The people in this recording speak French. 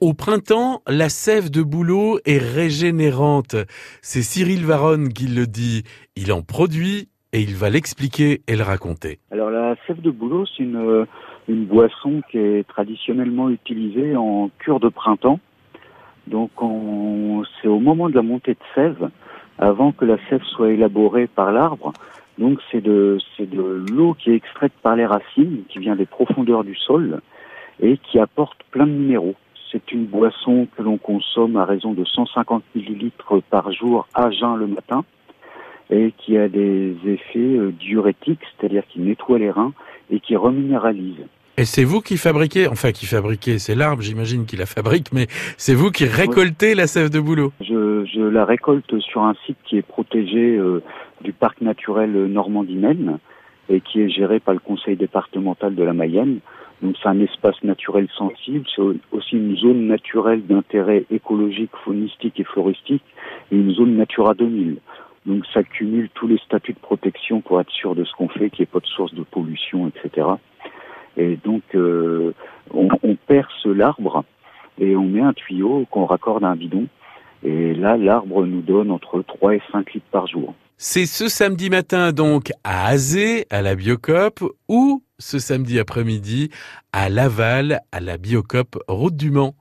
Au printemps, la sève de bouleau est régénérante. C'est Cyril Varonne qui le dit. Il en produit et il va l'expliquer et le raconter. Alors la sève de bouleau, c'est une, une boisson qui est traditionnellement utilisée en cure de printemps. Donc c'est au moment de la montée de sève, avant que la sève soit élaborée par l'arbre. Donc c'est de, de l'eau qui est extraite par les racines, qui vient des profondeurs du sol et qui apporte plein de minéraux. C'est une boisson que l'on consomme à raison de 150 millilitres par jour à jeun le matin et qui a des effets euh, diurétiques, c'est-à-dire qui nettoie les reins et qui reminéralise. Et c'est vous qui fabriquez, enfin qui fabriquez, c'est l'arbre j'imagine qui la fabrique, mais c'est vous qui récoltez la sève de bouleau je, je, la récolte sur un site qui est protégé euh, du parc naturel Normandie-Maine et qui est géré par le conseil départemental de la Mayenne. Donc c'est un espace naturel sensible, c'est aussi une zone naturelle d'intérêt écologique, faunistique et floristique, et une zone Natura 2000. Donc ça cumule tous les statuts de protection pour être sûr de ce qu'on fait, qu'il n'y ait pas de source de pollution, etc. Et donc euh, on, on perce l'arbre et on met un tuyau qu'on raccorde à un bidon. Et là, l'arbre nous donne entre 3 et 5 litres par jour. C'est ce samedi matin donc à Azé, à la Biocop, ou ce samedi après-midi à Laval, à la Biocop, route du Mans.